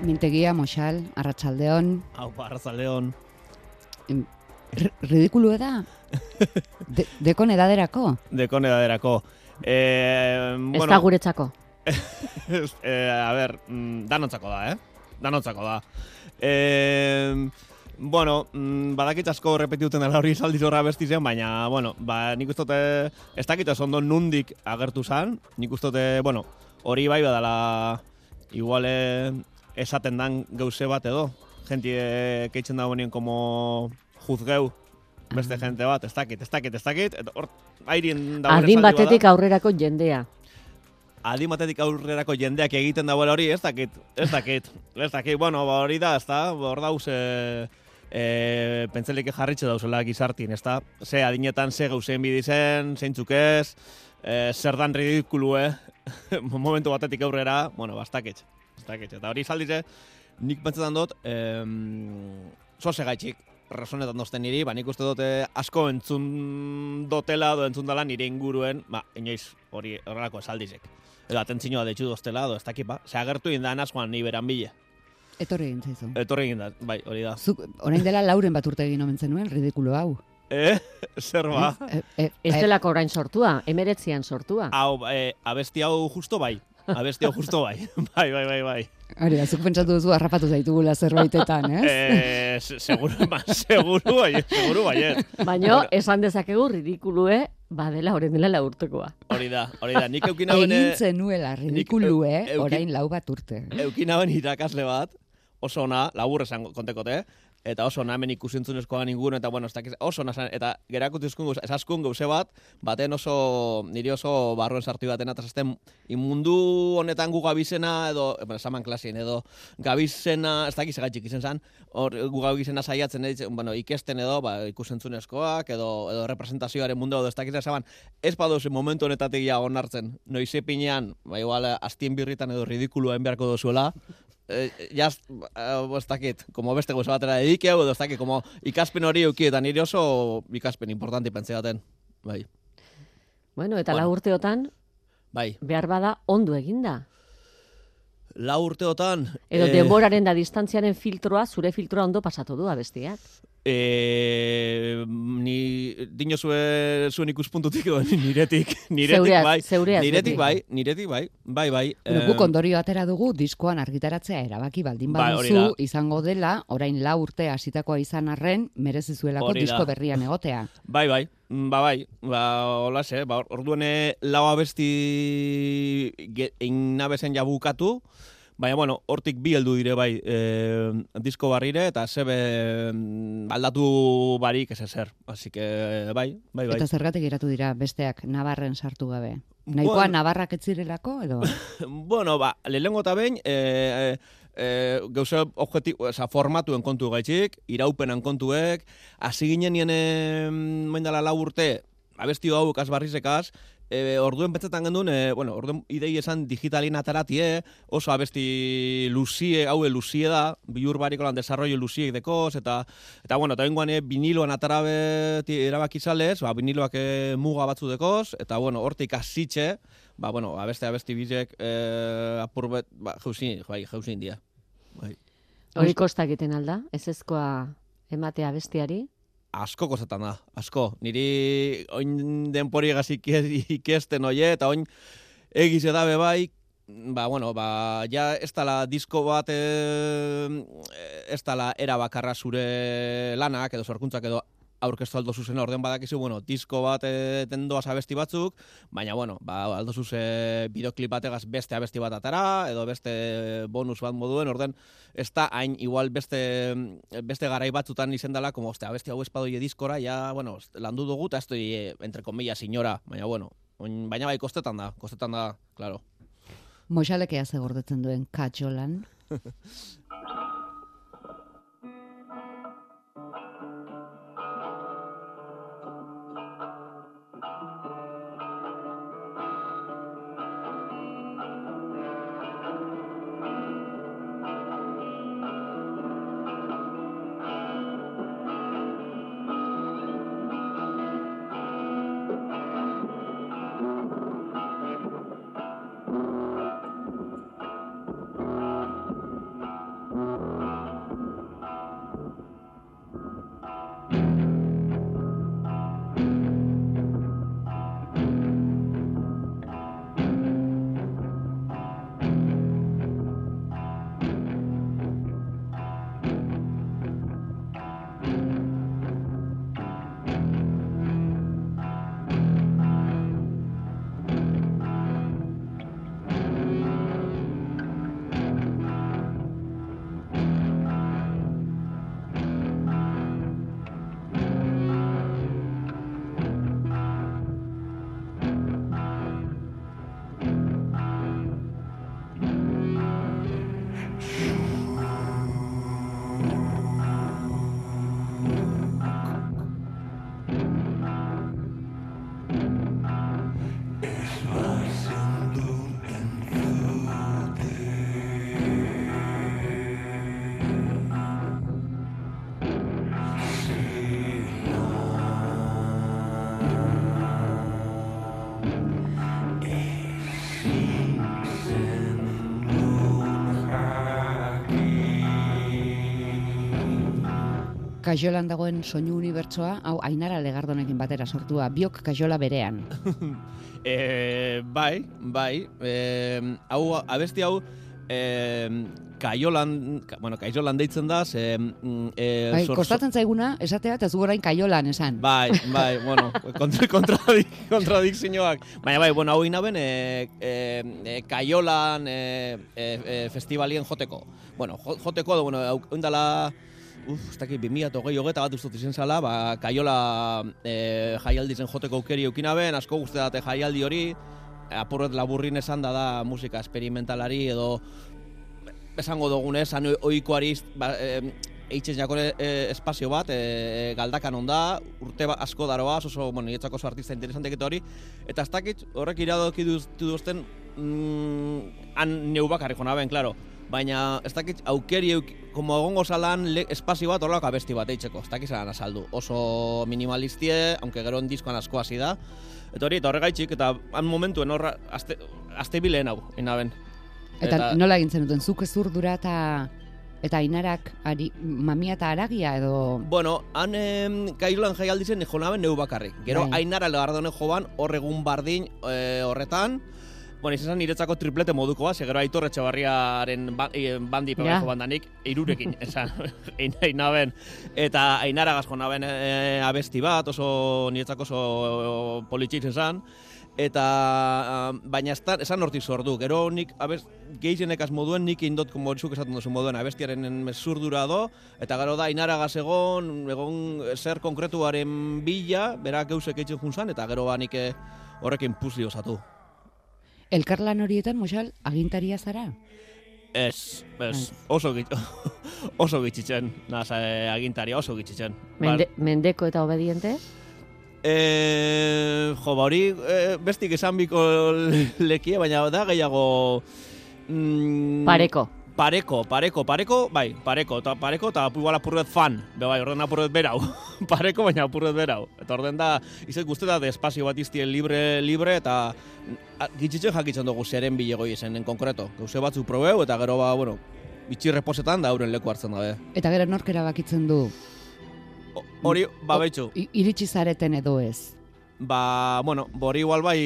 mintegia, Moxal, Arratsaldeon. Hau, Arratsaldeon. Ridikulu da? De, dekon edaderako? Dekon edaderako. Eh, Ez da guretzako. eh, a ber, mm, danontzako da, eh? Danontzako da. Eh, bueno, mm, badakit asko repetituten dela hori saldiz horra besti zen, baina, bueno, ba, nik ustote, ez dakit ondo nundik agertu zan, nik ustote, bueno, hori bai badala, igual eh, esaten dan gauze bat edo, jenti eh, keitzen da bonien como juzgeu, beste jente bat, ez dakit, ez dakit, ez dakit, eta hor, airien dagoen Adin esaldi bada. batetik aurrerako jendea. adin batetik aurrerako jendeak egiten dagoela hori, ez dakit, ez dakit, ez dakit, bueno, ba hori da, ez da, hor dauz, e, e, pentselik jarritxe dauzela gizartin, ez da, ze adinetan, ze gauzein bidizen, zeintzuk ez, e, zer dan ridikulu, eh? momentu batetik aurrera, bueno, ba, ez dakit, eta hori saldize, nik pentsetan dut, em, zoze gaitxik, razonetan dozten niri, ba, nik uste dute asko entzun dotela, edo entzun dela nire inguruen, ba, inoiz hori horrelako esaldizek. Edo atentzinoa detxu doztela, edo ez dakit, ba, ze agertu indan askoan ni beran bile. Etorri egin zaizu. Etorri egin da, bai, hori da. Zuk, orain dela lauren bat urte egin omen zenuen, ridikulu hau. Eh? Zer ba? Eh, eh, Ez eh, delako orain sortua, emeretzian sortua. Hau, eh, abesti hau justo bai. Abesti hau justo bai. bai, bai, bai, bai. Hori da, zuk pentsatu duzu harrapatu zaitugula zerbaitetan, ez? Eh, se- seguru, ba, seguru bai, seguru bai, Baina, esan dezakegu ridikulue, badela orain dela lau urtekoa. Hori da, hori da. Nik eukina Egin bene, zenuela ridikulu, eu- eh? euki- Orain lau bat urte. eukina ben irakasle bat, oso ona, labur esan kontekote, eta oso ona hemen ikusentzunezkoan ingun, eta bueno, dakiz, oso ona, zen, eta gerakutizkun gauze, esaskun gauze bat, baten oso, niri oso barruen sartu baten, eta zaten, inmundu honetan gu gabizena, edo, bueno, esaman klasien, edo, gabizena, ez dakiz egatxik izen zan, hor, gu gabizena saiatzen, edo, bueno, ikesten edo, ba, ikusentzunezkoak, edo, edo representazioaren mundu, edo ez dakiz esaman, ez badoz momentu honetatik ja onartzen, noize pinean, ba, igual, astien birritan edo ridikuluen beharko dozuela, eh, jaz, eh, ez dakit, como beste gauza batera dedikeu, edo ez dakit, como ikaspen hori euki, eta nire oso ikaspen importanti pentseaten. Bai, Bueno, eta Bueno. lau urteotan, bai. behar bada ondo eginda. Lau urteotan... Edo eh, denboraren da distantziaren filtroa, zure filtroa ondo pasatu du abestiak. Eh, ni dino zue, zuen ikuspuntutik edo niretik, niretik Zeureaz, bai, zeureaz niretik bai, niretik bai, bai, bai. Bueno, eh, guk ondorio atera dugu diskoan argitaratzea erabaki baldin Bai, baduzu da. izango dela, orain lau urte hasitakoa izan arren, merezi zuelako disko berrian egotea. Bai, bai, Mm, ba, bai, ba, hola ze, ba, orduan eh, lau abesti ge- egin nabezen ja bukatu, baina, bueno, hortik bi heldu dire bai e, disko barrire, eta zebe mm, aldatu barik ez ezer, así que, bai, bai, bai. Eta zergatik geratu dira besteak Navarren sartu gabe. Nahikoa Bueno. Navarrak ez zirelako edo bueno, ba, lehenengo eta behin, e, e, e, gauza objektibo, oza, formatuen kontu gaitxik, iraupenan kontuek, hasi ginen nien maindala lau urte, abesti hau kasbarrizekaz, e, orduen pentsetan gendun, e, bueno, orduen idei esan digitalin ataratie, oso abesti luzie, haue luzie da, bihur bariko lan desarrollo luziek dekoz, eta, eta bueno, eta bengoan e, viniloan atarabe erabaki zalez, ba, viniloak e, muga batzu dekoz, eta bueno, hortik hasitxe, ba, bueno, abeste abesti bizek e, apur bet, ba, jauzin, bai, jauzin dia. Bai. Hori kosta egiten alda, ez ezkoa ematea bestiari. Asko kozetan da, asko. Niri oin denpori egaz ikesten oie, eta oin egize dabe bai, ba, bueno, ba, ja ez tala disko bat, e, ez tala era bakarra zure lanak, edo sorkuntzak, edo aurkeztu aldo zuzen orden badakizu, bueno, disko bat e, tendoaz abesti batzuk, baina, bueno, ba, aldo zuze bideoklip bategaz beste abesti bat atara, edo beste bonus bat moduen, orden, ez da hain igual beste, beste garai batzutan izen dela, como, oste, abesti hau espadoie diskora, ja, bueno, landu dugu, eta ez doi, entre comillas, signora, baina, bueno, baina bai, kostetan da, kostetan da, claro. Moxalekea ze gordetzen duen katxolan. kajolan dagoen soinu unibertsoa, hau Ainara Legardonekin batera sortua, biok kajola berean. E, bai, bai. E, hau, abesti hau, e, kaiolan, ka, bueno, kaiolan deitzen da, ze... E, Bai, sor- kostatzen zaiguna, esatea, eta zu orain kaiolan esan. Bai, bai, bueno, kontra, kontradik, kontradikzioak. Baina bai, bueno, hau inaben, e, e, e, kaiolan e, e, e, festivalien joteko. Bueno, jo- joteko, bueno, indala, uf, ez dakit, 2008 hogeta bat ustut izen zala, ba, kaiola e, jaialdi zen joteko aukeri eukinaben, asko guztetate jaialdi hori, apurret laburrin esan da da musika esperimentalari edo esango dugunez, han oikoari ba, e, eitzen jakore e, espazio bat, e, galdakan onda, urte ba, asko daroaz, oso, bueno, niretzako oso artista interesantek eta hori, eta ez dakit, horrek iradoki duz- duzten, mm, han neu bakarrik jona ben, klaro, baina ez dakit, aukeri, como egongo zalan, le, espazio bat horrelako abesti bat eitzeko, ez dakit zelan azaldu, oso minimalistie, aunque gero diskoan asko hasi da, eta hori, eta horregaitxik, eta han momentuen horra, azte, azte bileen hau, inaben. Eta, nola egin zenuten, zuk ezurdura eta eta ainarak ari, mamia eta aragia edo... Bueno, han em, kailolan jaialdi zen jonaben neu bakarrik. Gero Bai. Ainara Legardonen joban hor egun bardin e, horretan. Bueno, izan niretzako triplete moduko bat, ze gero Aitor Etxebarriaren ba, e, bandi Ja. yeah. bandanik, irurekin, esan, ein, einaben. Eta Ainara gaz jonaben e, abesti bat, oso niretzako oso politxik esan. Eta, ah, baina ez esan hortik sordu. Gero nik, abez, gehienek moduen, nik indot, como zuk esaten duzu moduen, abestiaren mezurdura do, eta gero da, inaragaz egon, egon zer konkretuaren bila, berak geusek eitzen junzan, eta gero ba nik eh, horrekin puzli osatu. Elkarlan horietan, Mosal, agintaria zara? Ez, ez, oso gitz, oso gitzitzen, naz, eh, agintaria, oso gitzitzen. Mende, mendeko eta obediente? E, jo, ba hori e, bestik esan biko lekie, baina da gehiago... Mm, Pareko. Pareko, pareko, pareko, bai, pareko, eta pareko, eta igual apurret fan, be bai, orden apurret berau, pareko, baina apurret berau. Eta orden da, izek guzti da, de espazio bat iztien libre, libre, eta a, gitzitzen jakitzen dugu zeren bilegoi esen, en konkreto. Gauze batzuk probeu, eta gero, ba, bueno, bitxi reposetan da euren leku hartzen dabe. Eta gero nork erabakitzen du, Hori, ba, betxu, iritsi zareten edo ez. Ba, bueno, bori igual bai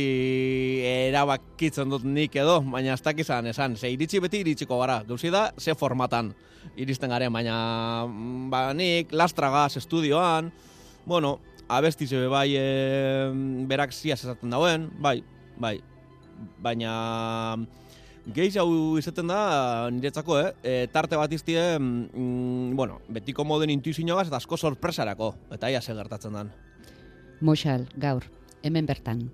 erabakitzen dut nik edo, baina ez dakizan esan, ze iritsi beti iritsiko gara, gauzi da, ze formatan iristen garen, baina mm, ba, nik lastragaz estudioan, bueno, abesti zebe bai e, berak ziaz esaten dauen, bai, bai, baina Geiz hau izaten da, niretzako, eh? E, tarte bat iztie, mm, bueno, betiko moden intuizioagaz eta asko sorpresarako, eta ia ze gertatzen dan. Moxal, gaur, hemen bertan.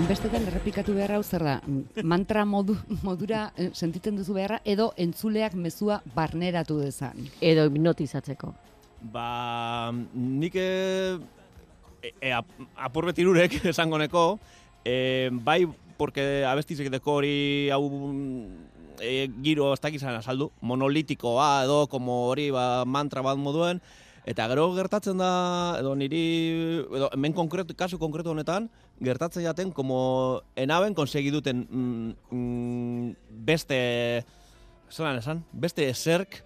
Hainbestetan errepikatu beharra hau zer da? Mantra modu, modura eh, sentitzen duzu beharra edo entzuleak mezua barneratu dezan. Edo hipnotizatzeko. Ba, nik e, e, ap, apur beti irurek esango neko, e, bai, porque abestizek deko hori hau e, giro ez dakizan azaldu, monolitikoa edo como hori ba, mantra bat moduen, eta gero gertatzen da, edo niri, edo hemen konkretu, kasu konkretu honetan, gertatzen jaten, como enaben konsegi duten mm, mm, beste, zelan esan, beste eserk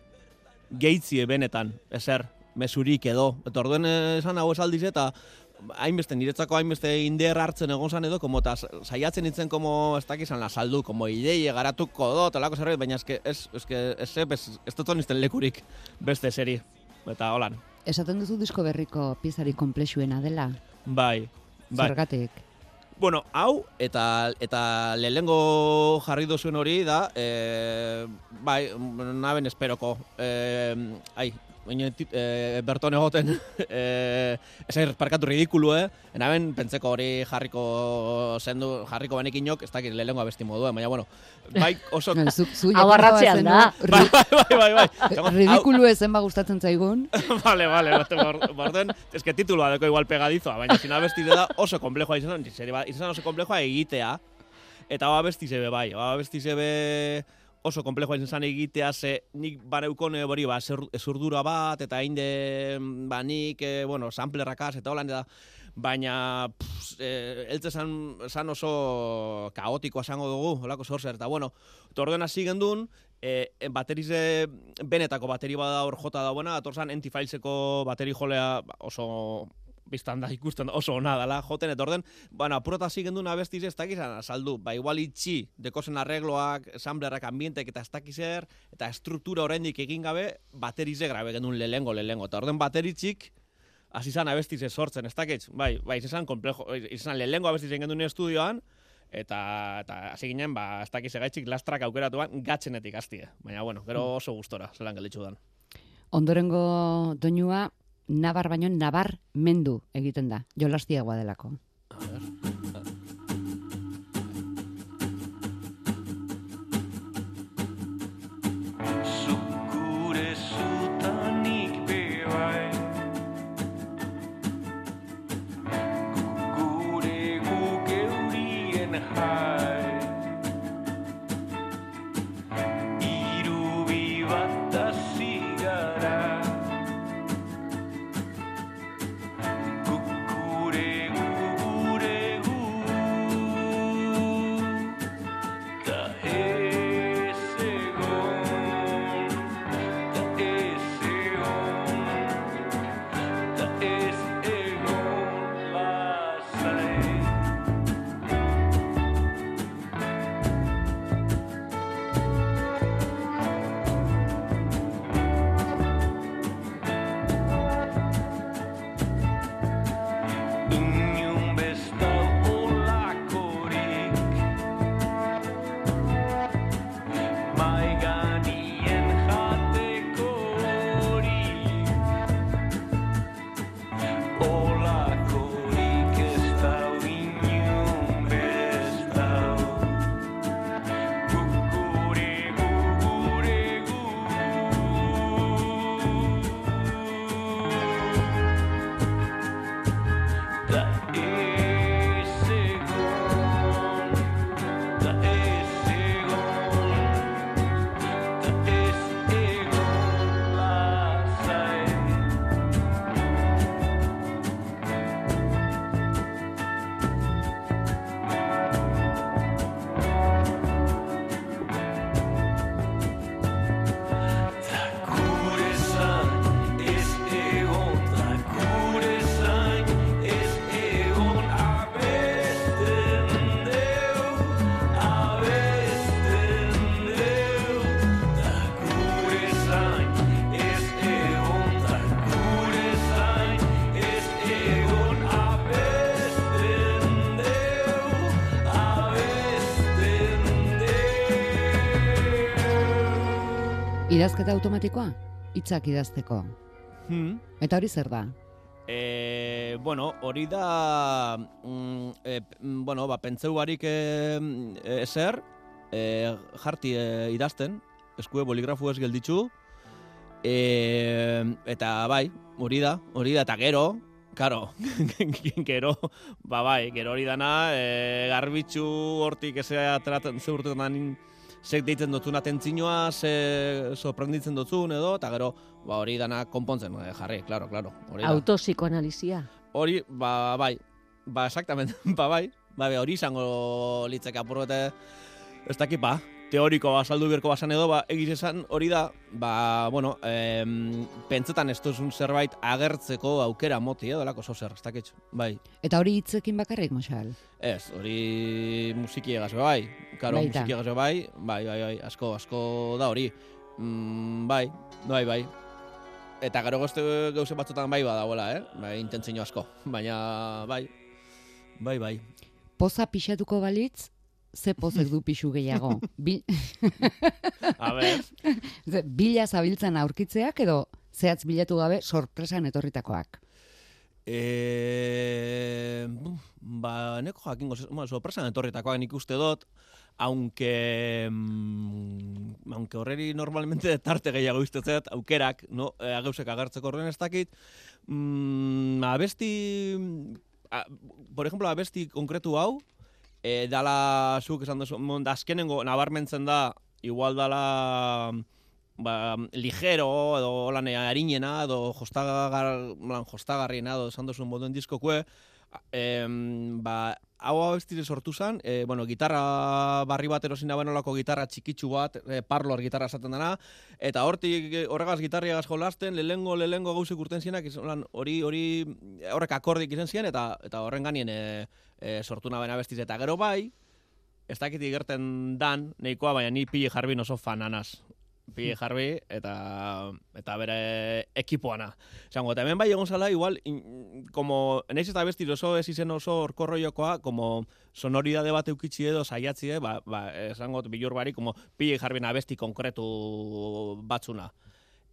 geitzie benetan, eser, mesurik edo. Eta orduen esan hau esaldiz eta hainbeste, niretzako hainbeste inder hartzen egon zan edo, como ta saiatzen nintzen como ez dakizan la saldu, como ideie garatuko do, talako zerbait, baina eske, ez, eske, ez, ez, ez dut nizten lekurik beste seri. Eta holan, Esaten duzu disko berriko piezari komplexuena dela. bai, bai. Zergatik. Bueno, hau eta eta lehengo jarri duzuen hori da, e, bai, naben esperoko. E, ai, baina tit- e, berton egoten, e, ezer parkatu ridikulu, eh? Naben pentseko hori jarriko zendu, jarriko banekinok, ez dakit lehengo abesti modua, baina bueno, bai oso... Zu, zu Hau arratzean da. bai, bai, bai, bai, bai. Ridikulu ezen ba gustatzen zaigun. vale, vale, bate, borden, es que tituloa deko igual pegadizoa, baina zina abesti da oso komplejoa izan, izan, izan oso komplejoa egitea, eta hau abesti zebe bai, hau abesti zebe oso komplejoa izan egitea, ze nik baneukon hori, ba, ezurdura bat, eta hainde, ba, nik, e, bueno, samplerrakaz, eta holan, eta, baina, pff, e, san, san oso kaotikoa esango dugu, holako zorzer, eta bueno, eta orduen hasi gendun, e, e, baterize benetako bateri bada hor jota dauena, atorzan antifileseko bateri jolea ba, oso biztan da ikusten oso ona dela joten, eta orden, bueno, apurota hasi gendun abestiz ez dakizan azaldu, ba igual itxi, dekozen arregloak, samplerrak ambientek eta ez dakizer, eta estruktura oraindik egin gabe, baterize grabe gendun lehengo, lehengo, eta orden bateritxik, hasi zan abestize sortzen, ez dakitz, bai, bai, izan komplejo, izan lehengo abestiz egin gendun estudioan, eta eta hasi ginen, ba, ez dakiz egaitzik lastrak aukeratuan gatzenetik hastie. Baina, bueno, gero oso gustora, zelan gelitzu dan. Ondorengo doinua nabar baino nabar mendu egiten da. Jolastiagoa delako. Zuk Idazketa automatikoa? Hitzak idazteko. Hmm. Eta hori zer da? E, bueno, hori da, mm, e, mm, bueno, ba, pentseu barik e, e, ezer, e, jarti e, idazten, eskue boligrafu ez gelditzu, e, eta bai, hori da, hori da, eta gero, karo, gero, ba bai, gero hori dana, e, garbitzu hortik ezea ateratzen, ze zek deitzen dutzun atentzinoa, ze sorprenditzen dutzun edo, eta gero, ba hori dana konpontzen e, jarri, claro, claro. Hori. Autopsikoanalizia. Hori, ba, bai, ba, exactamente, ba, bai, ba, hori izango litzeke apurrete, ez dakit, ba, teoriko azaldu berko basan edo, ba, egiz esan hori da, ba, bueno, em, pentsetan ez duzun zerbait agertzeko aukera moti edo, lako zer, ez dakit, bai. Eta hori hitzekin bakarrik, Mosal? Ez, hori musiki egaz bai, karo, Baita. musiki egaz bai, bai, bai, bai, asko, asko da hori. Mm, bai, bai, bai. Eta gero gozte gauze batzutan bai badagoela, eh? Bai, intentzio asko, baina bai, bai, bai. Poza pixatuko balitz, ze pozek du pixu gehiago? Bil, A ber, bila zabiltzan aurkitzeak edo zehatz bilatu gabe sorpresan etorritakoak? e, ba, neko jakingo, bueno, sorpresan etorritakoak nik uste dut, aunque mm, aunque horreri normalmente tarte gehiago iztetzet, aukerak, no, e, gauzek agertzeko horren ez dakit, mm, abesti, a, por ejemplo, abesti konkretu hau, e, dala, zuk esan duzu, da azkenengo nabarmentzen da, igual dala, ba, ligero, edo lan harinena, edo jostagar, jostagarriena, edo esan duzun moduen diskokue, em, ba, hau abestire sortu zen, e, bueno, gitarra barri bat erosin da benolako gitarra txikitsu bat, e, parlor gitarra esaten dena, eta hortik e, horregaz gitarriagaz jolasten, lehengo lehengo gauzek urten zienak, hori, hori, horrek akordik izan ziren, eta, eta horren ganien e, e, sortu naben abestiz, eta gero bai, ez dakit igerten dan, nahikoa, baina ni pili jarbin oso fananaz. Pili jarbi eta eta bere ekipoana. Esango, eta hemen bai egon zala, igual, in, como, naiz eta besti oso ez izen oso orkorro jokoa, como sonoridade bat eukitzi edo saiatzi, eh, ba, ba, esango, bilur bari, como pili jarbin abesti konkretu batzuna.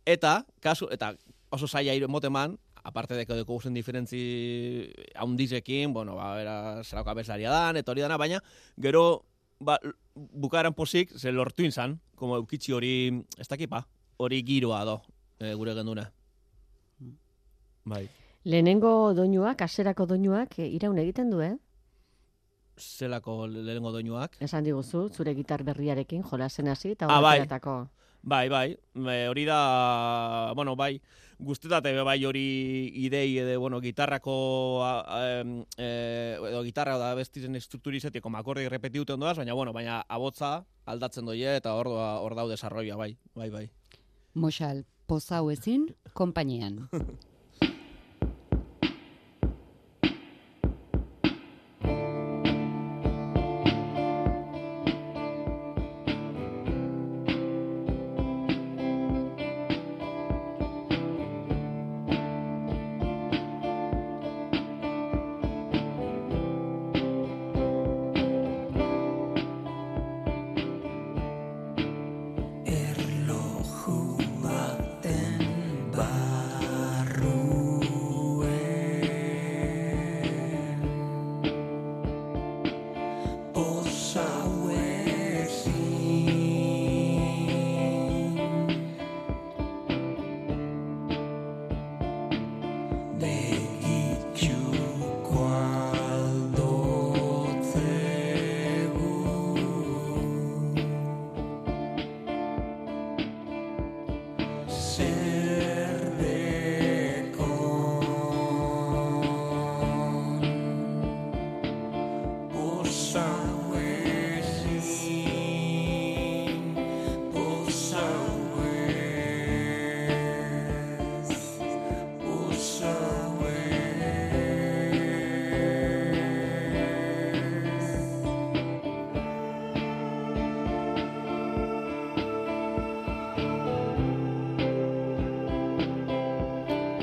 Eta, kasu, eta oso saia moteman, aparte de que deko guzen diferentzi haundizekin, bueno, ba, bera, zelako abeslaria dan, eta hori dana, baina, gero, ba, bukaran posik, ze lortu inzan, como eukitzi hori, ez dakipa, hori giroa do, e, gure genduna. Bai. Lehenengo doinuak, aserako doinuak, e, iraun egiten du, eh? Zelako lehenengo doinuak. Esan diguzu, zure gitar berriarekin jolasen hasi, eta Ah, bai. Bai, bai, e, hori da, bueno, bai, guztetate bai hori idei edo, bueno, gitarrako, a, e, edo gitarra da bestizen estrukturizetiko makordi repetiute ondoaz, baina, bueno, baina abotza aldatzen doie eta hor, doa- hor dau desarroia, bai, bai, bai. Mosal, poza hau ezin, konpainian.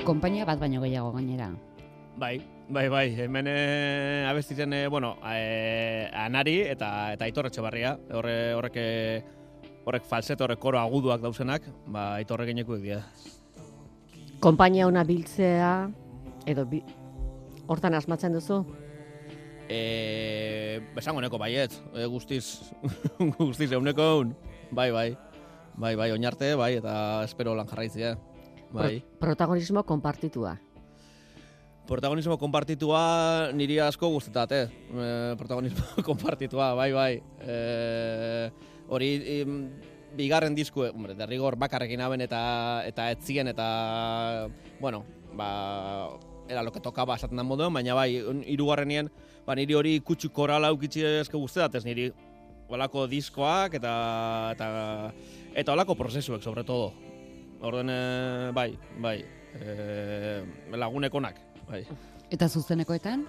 Konpainia bat baino gehiago gainera. Bai, bai, bai, hemen e, abestitzen, e, bueno, e, anari eta eta aitor etxebarria, horre, horrek, horrek falseto, horrek koro aguduak dauzenak, ba, aitorre genekuek dira. Konpainia ona biltzea, edo bi, hortan asmatzen duzu? E, besango neko baiet, e, guztiz, guztiz euneko eun. Bai, bai, bai, bai, oinarte, bai, eta espero lan jarraitzea. Bai. Pro- protagonismo konpartitua. Protagonismo konpartitua niri asko guztetate. E, protagonismo konpartitua, bai, bai. E, hori im, bigarren disku, hombre, derrigor bakarrekin haben eta eta etzien eta, bueno, ba, era lo que tocaba esaten da moduan, baina bai, hirugarrenien, ba, niri hori kutsu korala ukitzi eske guztetat, ez niri olako diskoak eta, eta, eta olako prozesuek, sobre todo. Orden, eh, bai, bai, e, lagunekonak, bai. Eta zuzenekoetan?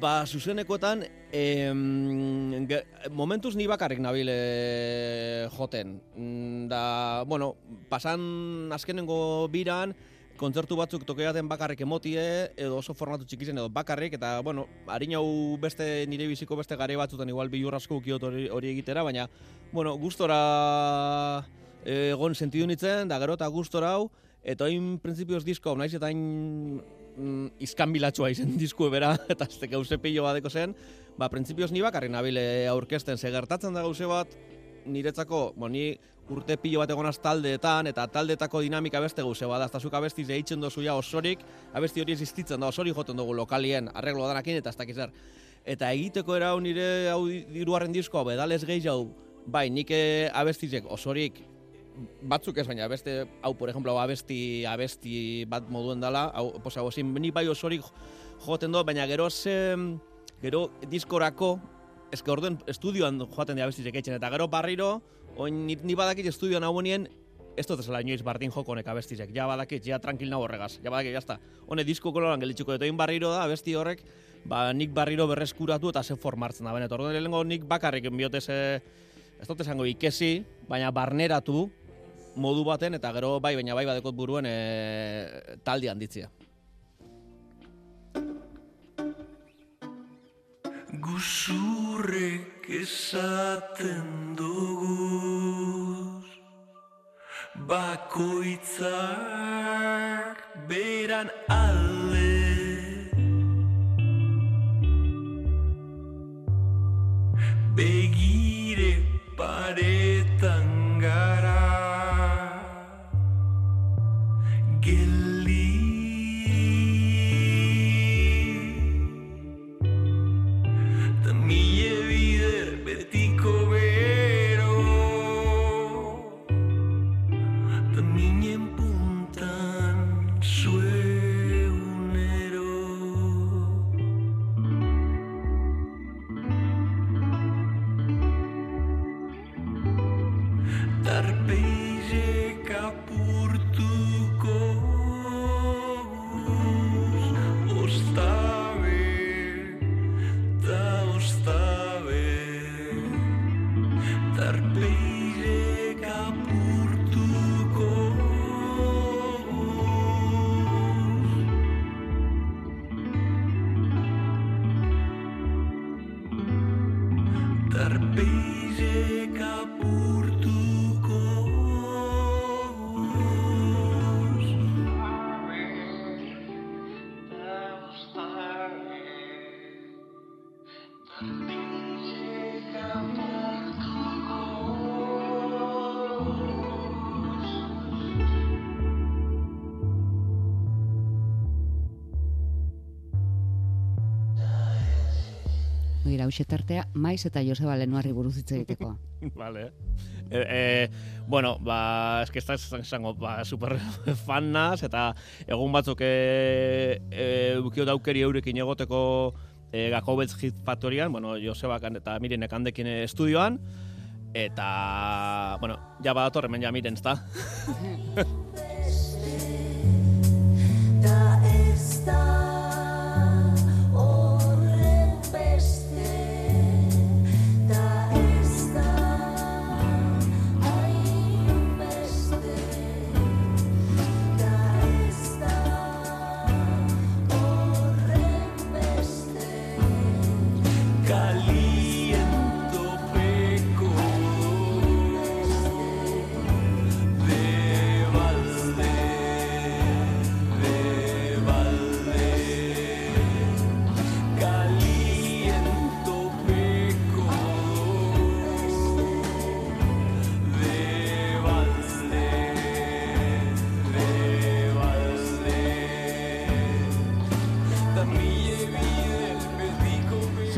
Ba, zuzenekoetan, em, ge, momentuz ni bakarrik nabil eh, joten. Mm, Da, bueno, pasan azkenengo biran, kontzertu batzuk tokeaten bakarrik emotie, edo oso formatu txikizen edo bakarrik, eta, bueno, harin hau beste nire biziko beste gare batzutan igual bilur asko ukiot hori, hori egitera, baina, bueno, gustora eh, egon sentidu nitzen, da gero eta gustora hau, eta hain printzipioz disko, naiz eta hain mm, izkanbilatxua izen diskue bera, eta ez gauze pilo badeko zen, ba, printzipioz ni bakarrik nabile aurkezten, ze gertatzen da gauze bat, niretzako, bo, ni urte pilo bat egonaz taldeetan, eta taldeetako dinamika beste gauze bada, ez da zuk abestiz eitzen dozu ja osorik, abesti hori existitzen da, osorik joten dugu lokalien, arreglo danakin, eta ez dakiz zer. Eta egiteko era hau nire hau diruaren diskoa, bedales gehiago, bai, nik eh, abestizek osorik batzuk ez baina beste hau por ejemplo abesti abesti bat moduen dela hau hau ezin ni bai osorik joten do baina gero ze gero diskorako eske orden estudioan joaten dira abesti etxen eta gero barriro oin ni, ni badakit estudioan hauenien ez dut ezela inoiz bardin joko honek abestizek, ja badakit, ja tranquil nago horregaz, ja badakit, jazta. Hone disko koloran gelitxuko dut, barriro da, abesti horrek, ba, nik barriro berreskuratu eta ze formartzen da, benet. Orduan lehenengo nik bakarrik biote ze, ez dut esango ikesi, baina barneratu modu baten, eta gero bai, baina bai badekot buruen e, taldi handitzia. Guzurrek esaten duguz Bakoitzak beran alde Begire paretan gara Begira, hau tartea, maiz eta Joseba Lenuarri buruz hitz egiteko. Vale. E, e, bueno, ba, eske ez da esango, ba, super fan naz, eta egun batzuk e, e, bukio daukeri eurekin egoteko e, Gakobetz Hit Factoryan, bueno, Joseba eta Mirenek handekin e, estudioan, eta, bueno, ja badator hemen ja Miren, ezta? Da ez da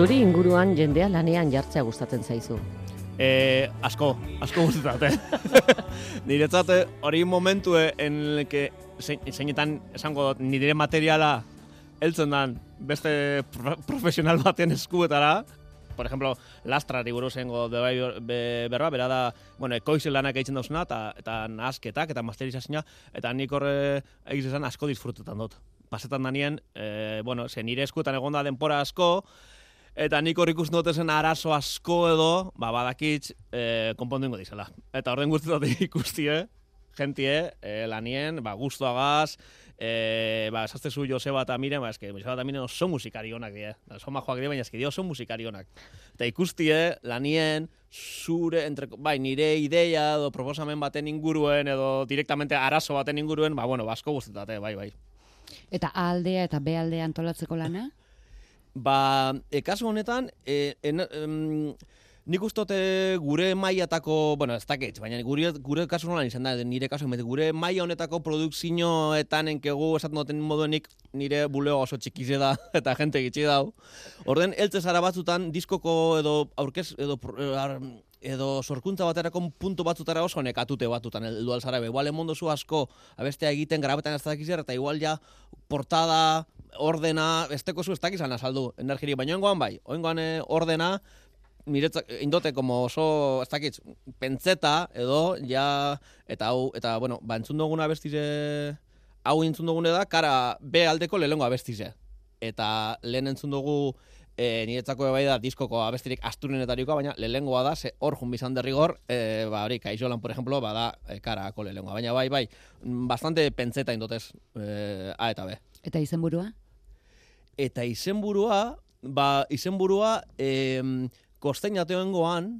Zuri inguruan jendea lanean jartzea gustatzen zaizu. E, asko, asko guztetat, eh? Niretzat eh, hori momentu enleke zein, zeinetan esango dut nire materiala heltzen dan beste pro profesional baten eskuetara, por ejemplo, lastrari buruz zengo de bai be, berba, bera da, bueno, ekoizen lanak egiten dauzuna, eta, eta nasketak, eta masterizazioa, eta nik horre egiz esan asko disfrutetan dut. Pasetan danien, e, bueno, ze nire eskuetan egonda denpora asko, Eta nik hor ikusten dut zen arazo asko edo, ba, badakitz, e, konpondu ingo dizela. Eta horren guztietat ikustie, jentie, e, lanien, ba, guztuagaz, e, ba, esaztezu Joseba eta Miren, ba, eske, Joseba eta Miren oso musikari honak die. Oso majoak die, baina eske, die oso musikari honak. Eta ikustie, lanien, zure, entre, bai, nire ideia edo proposamen baten inguruen, edo direktamente arazo baten inguruen, ba, bueno, basko guztetate, bai, bai. Eta A aldea eta B aldea antolatzeko lana? Ba, e, kasu honetan, e, en, em, nik uste dut, e, gure mailatako, bueno, ez dakit, baina gure, gure kasu nolan izan da, nire kasu honetan, gure maila honetako produkzioetan enkegu esaten duten moduenik nire bulego oso txikize da, eta jente gitxi dau. Orden, eltze zara batzutan, diskoko edo aurkez, edo, edo sorkuntza baterako puntu batzutara oso nekatute batutan heldu alzara be. Igual emondo zu asko abestea egiten grabetan ez dakizer eta igual ja portada, ordena, esteko zu ez dakizan azaldu energiri, baina oingoan bai, oingoan eh, ordena, niretzak indote como oso, ez dakit, pentseta edo, ja, eta hau, eta, bueno, ba, entzun duguna abestize, hau entzun dugune da, kara B aldeko lehengo abestize. Eta lehen entzun dugu, e, niretzako bai da diskoko abestirik asturenetarikoa, baina lehengoa da, ze hor jun bizan derrigor, e, ba, hori, kaixolan, por ejemplo, bada, e, karako lehengoa. Baina bai, bai, mm, bastante pentseta indotez, e, A eta B. Eta izenburua? Eta izenburua, ba, izenburua, em, kostein jateoengoan,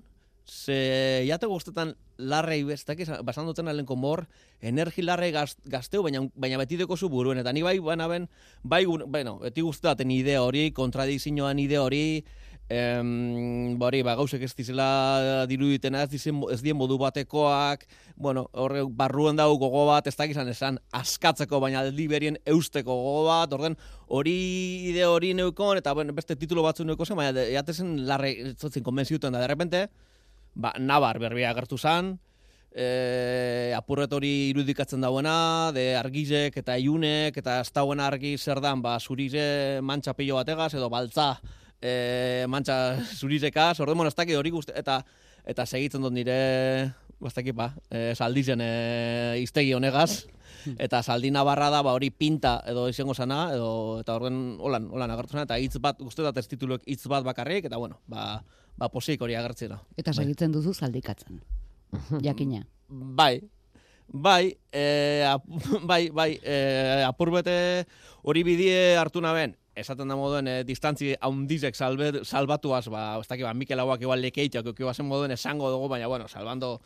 ze jate guztetan larrei bestak, basan duten alenko mor, energi larrei gaz, gazteu, baina, baina beti deko zu buruen. Eta ni bai, baina ben, bai, bueno, beti guztetaten idea hori, kontradizioan idea hori, em, ba hori, ba, gauzek ez dizela diruditena, ez, dizen, ez dien modu batekoak, bueno, horre barruen dago gogo bat, ez dakizan esan askatzeko, baina aldi berien eusteko gogo bat, orden hori ide hori neukon, eta bueno, beste titulo batzu neuko zen, baina jatezen larre, zotzen konbenziuten da, de repente, ba, nabar berbia agertu zan, e, apurret hori irudikatzen dauena, de argizek eta iunek, eta ez dagoena argi zer dan, ba, zurize mantxa pilo bategaz, edo baltza e, mantxa zurizekaz, orden, bueno, ez dakit hori guzti, eta, eta segitzen dut nire, bastakit, ba, e, saldizen e, iztegi honegaz, eta saldi nabarra da, ba, hori pinta edo izango sana, edo, eta horren holan, holan agertu zena, eta hitz bat, uste dat ez tituluek hitz bat bakarrik, eta bueno, ba, ba posik hori agertzera. Eta segitzen duzu zaldikatzen. Jakina. Bai, bai, e, ap, bai, bai, e, apur bete hori bidie hartu naben, esaten da moduen e, distantzi haundizek salbe, salbatuaz, ba, ez dakit, ba, Mikel Hauak igual lekeitiak eki bazen moduen esango dugu, baina, bueno, salbando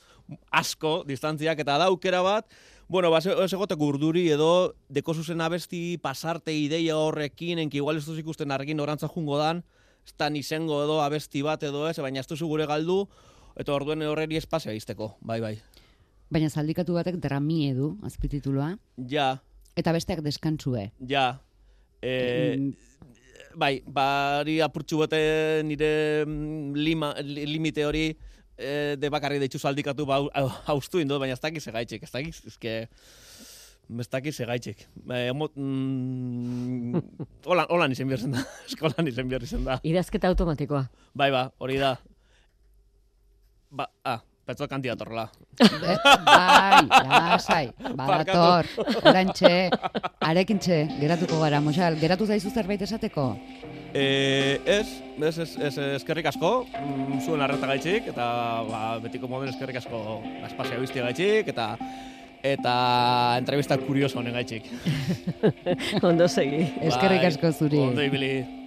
asko distantziak eta da aukera bat, Bueno, ba, ez egoteko urduri edo deko zuzen abesti pasarte ideia horrekin, enki igual ez duz ikusten argin orantza jungo dan, ez da nizengo edo abesti bat edo ez, baina ez duzu gure galdu, eta orduen horreri espazioa izteko, bai, bai. Baina zaldikatu batek dramie du, azpitituloa. Ja, Eta besteak deskantzue. ja. E, Mm, bai, bari apurtxu bete nire mm, lima, li- limite hori e, de bakarri deitzu zaldikatu ba, hau- haustu indot, baina ez dakiz segaitxik, ez dakiz, ez que... Ez dakiz segaitxik. E, emot, mm, holan, holan izen behar da. Eskolan izen behar da. Idazketa automatikoa. Bai, ba, hori da. Ba, ah, petzol kantidat horrela. Eh, bai, lasai, badator, orantxe, arekintxe, geratuko gara, Mosal, geratu zaizu zerbait esateko? E, ez, ez, ez, ez, eskerrik asko, mm, zuen arreta gaitxik, eta ba, betiko moden eskerrik asko espazio bizti gaitxik, eta eta entrevista kurioso honen gaitxik. Ondo segi. Eskerrik Bai, asko zuri. Ondo ibili.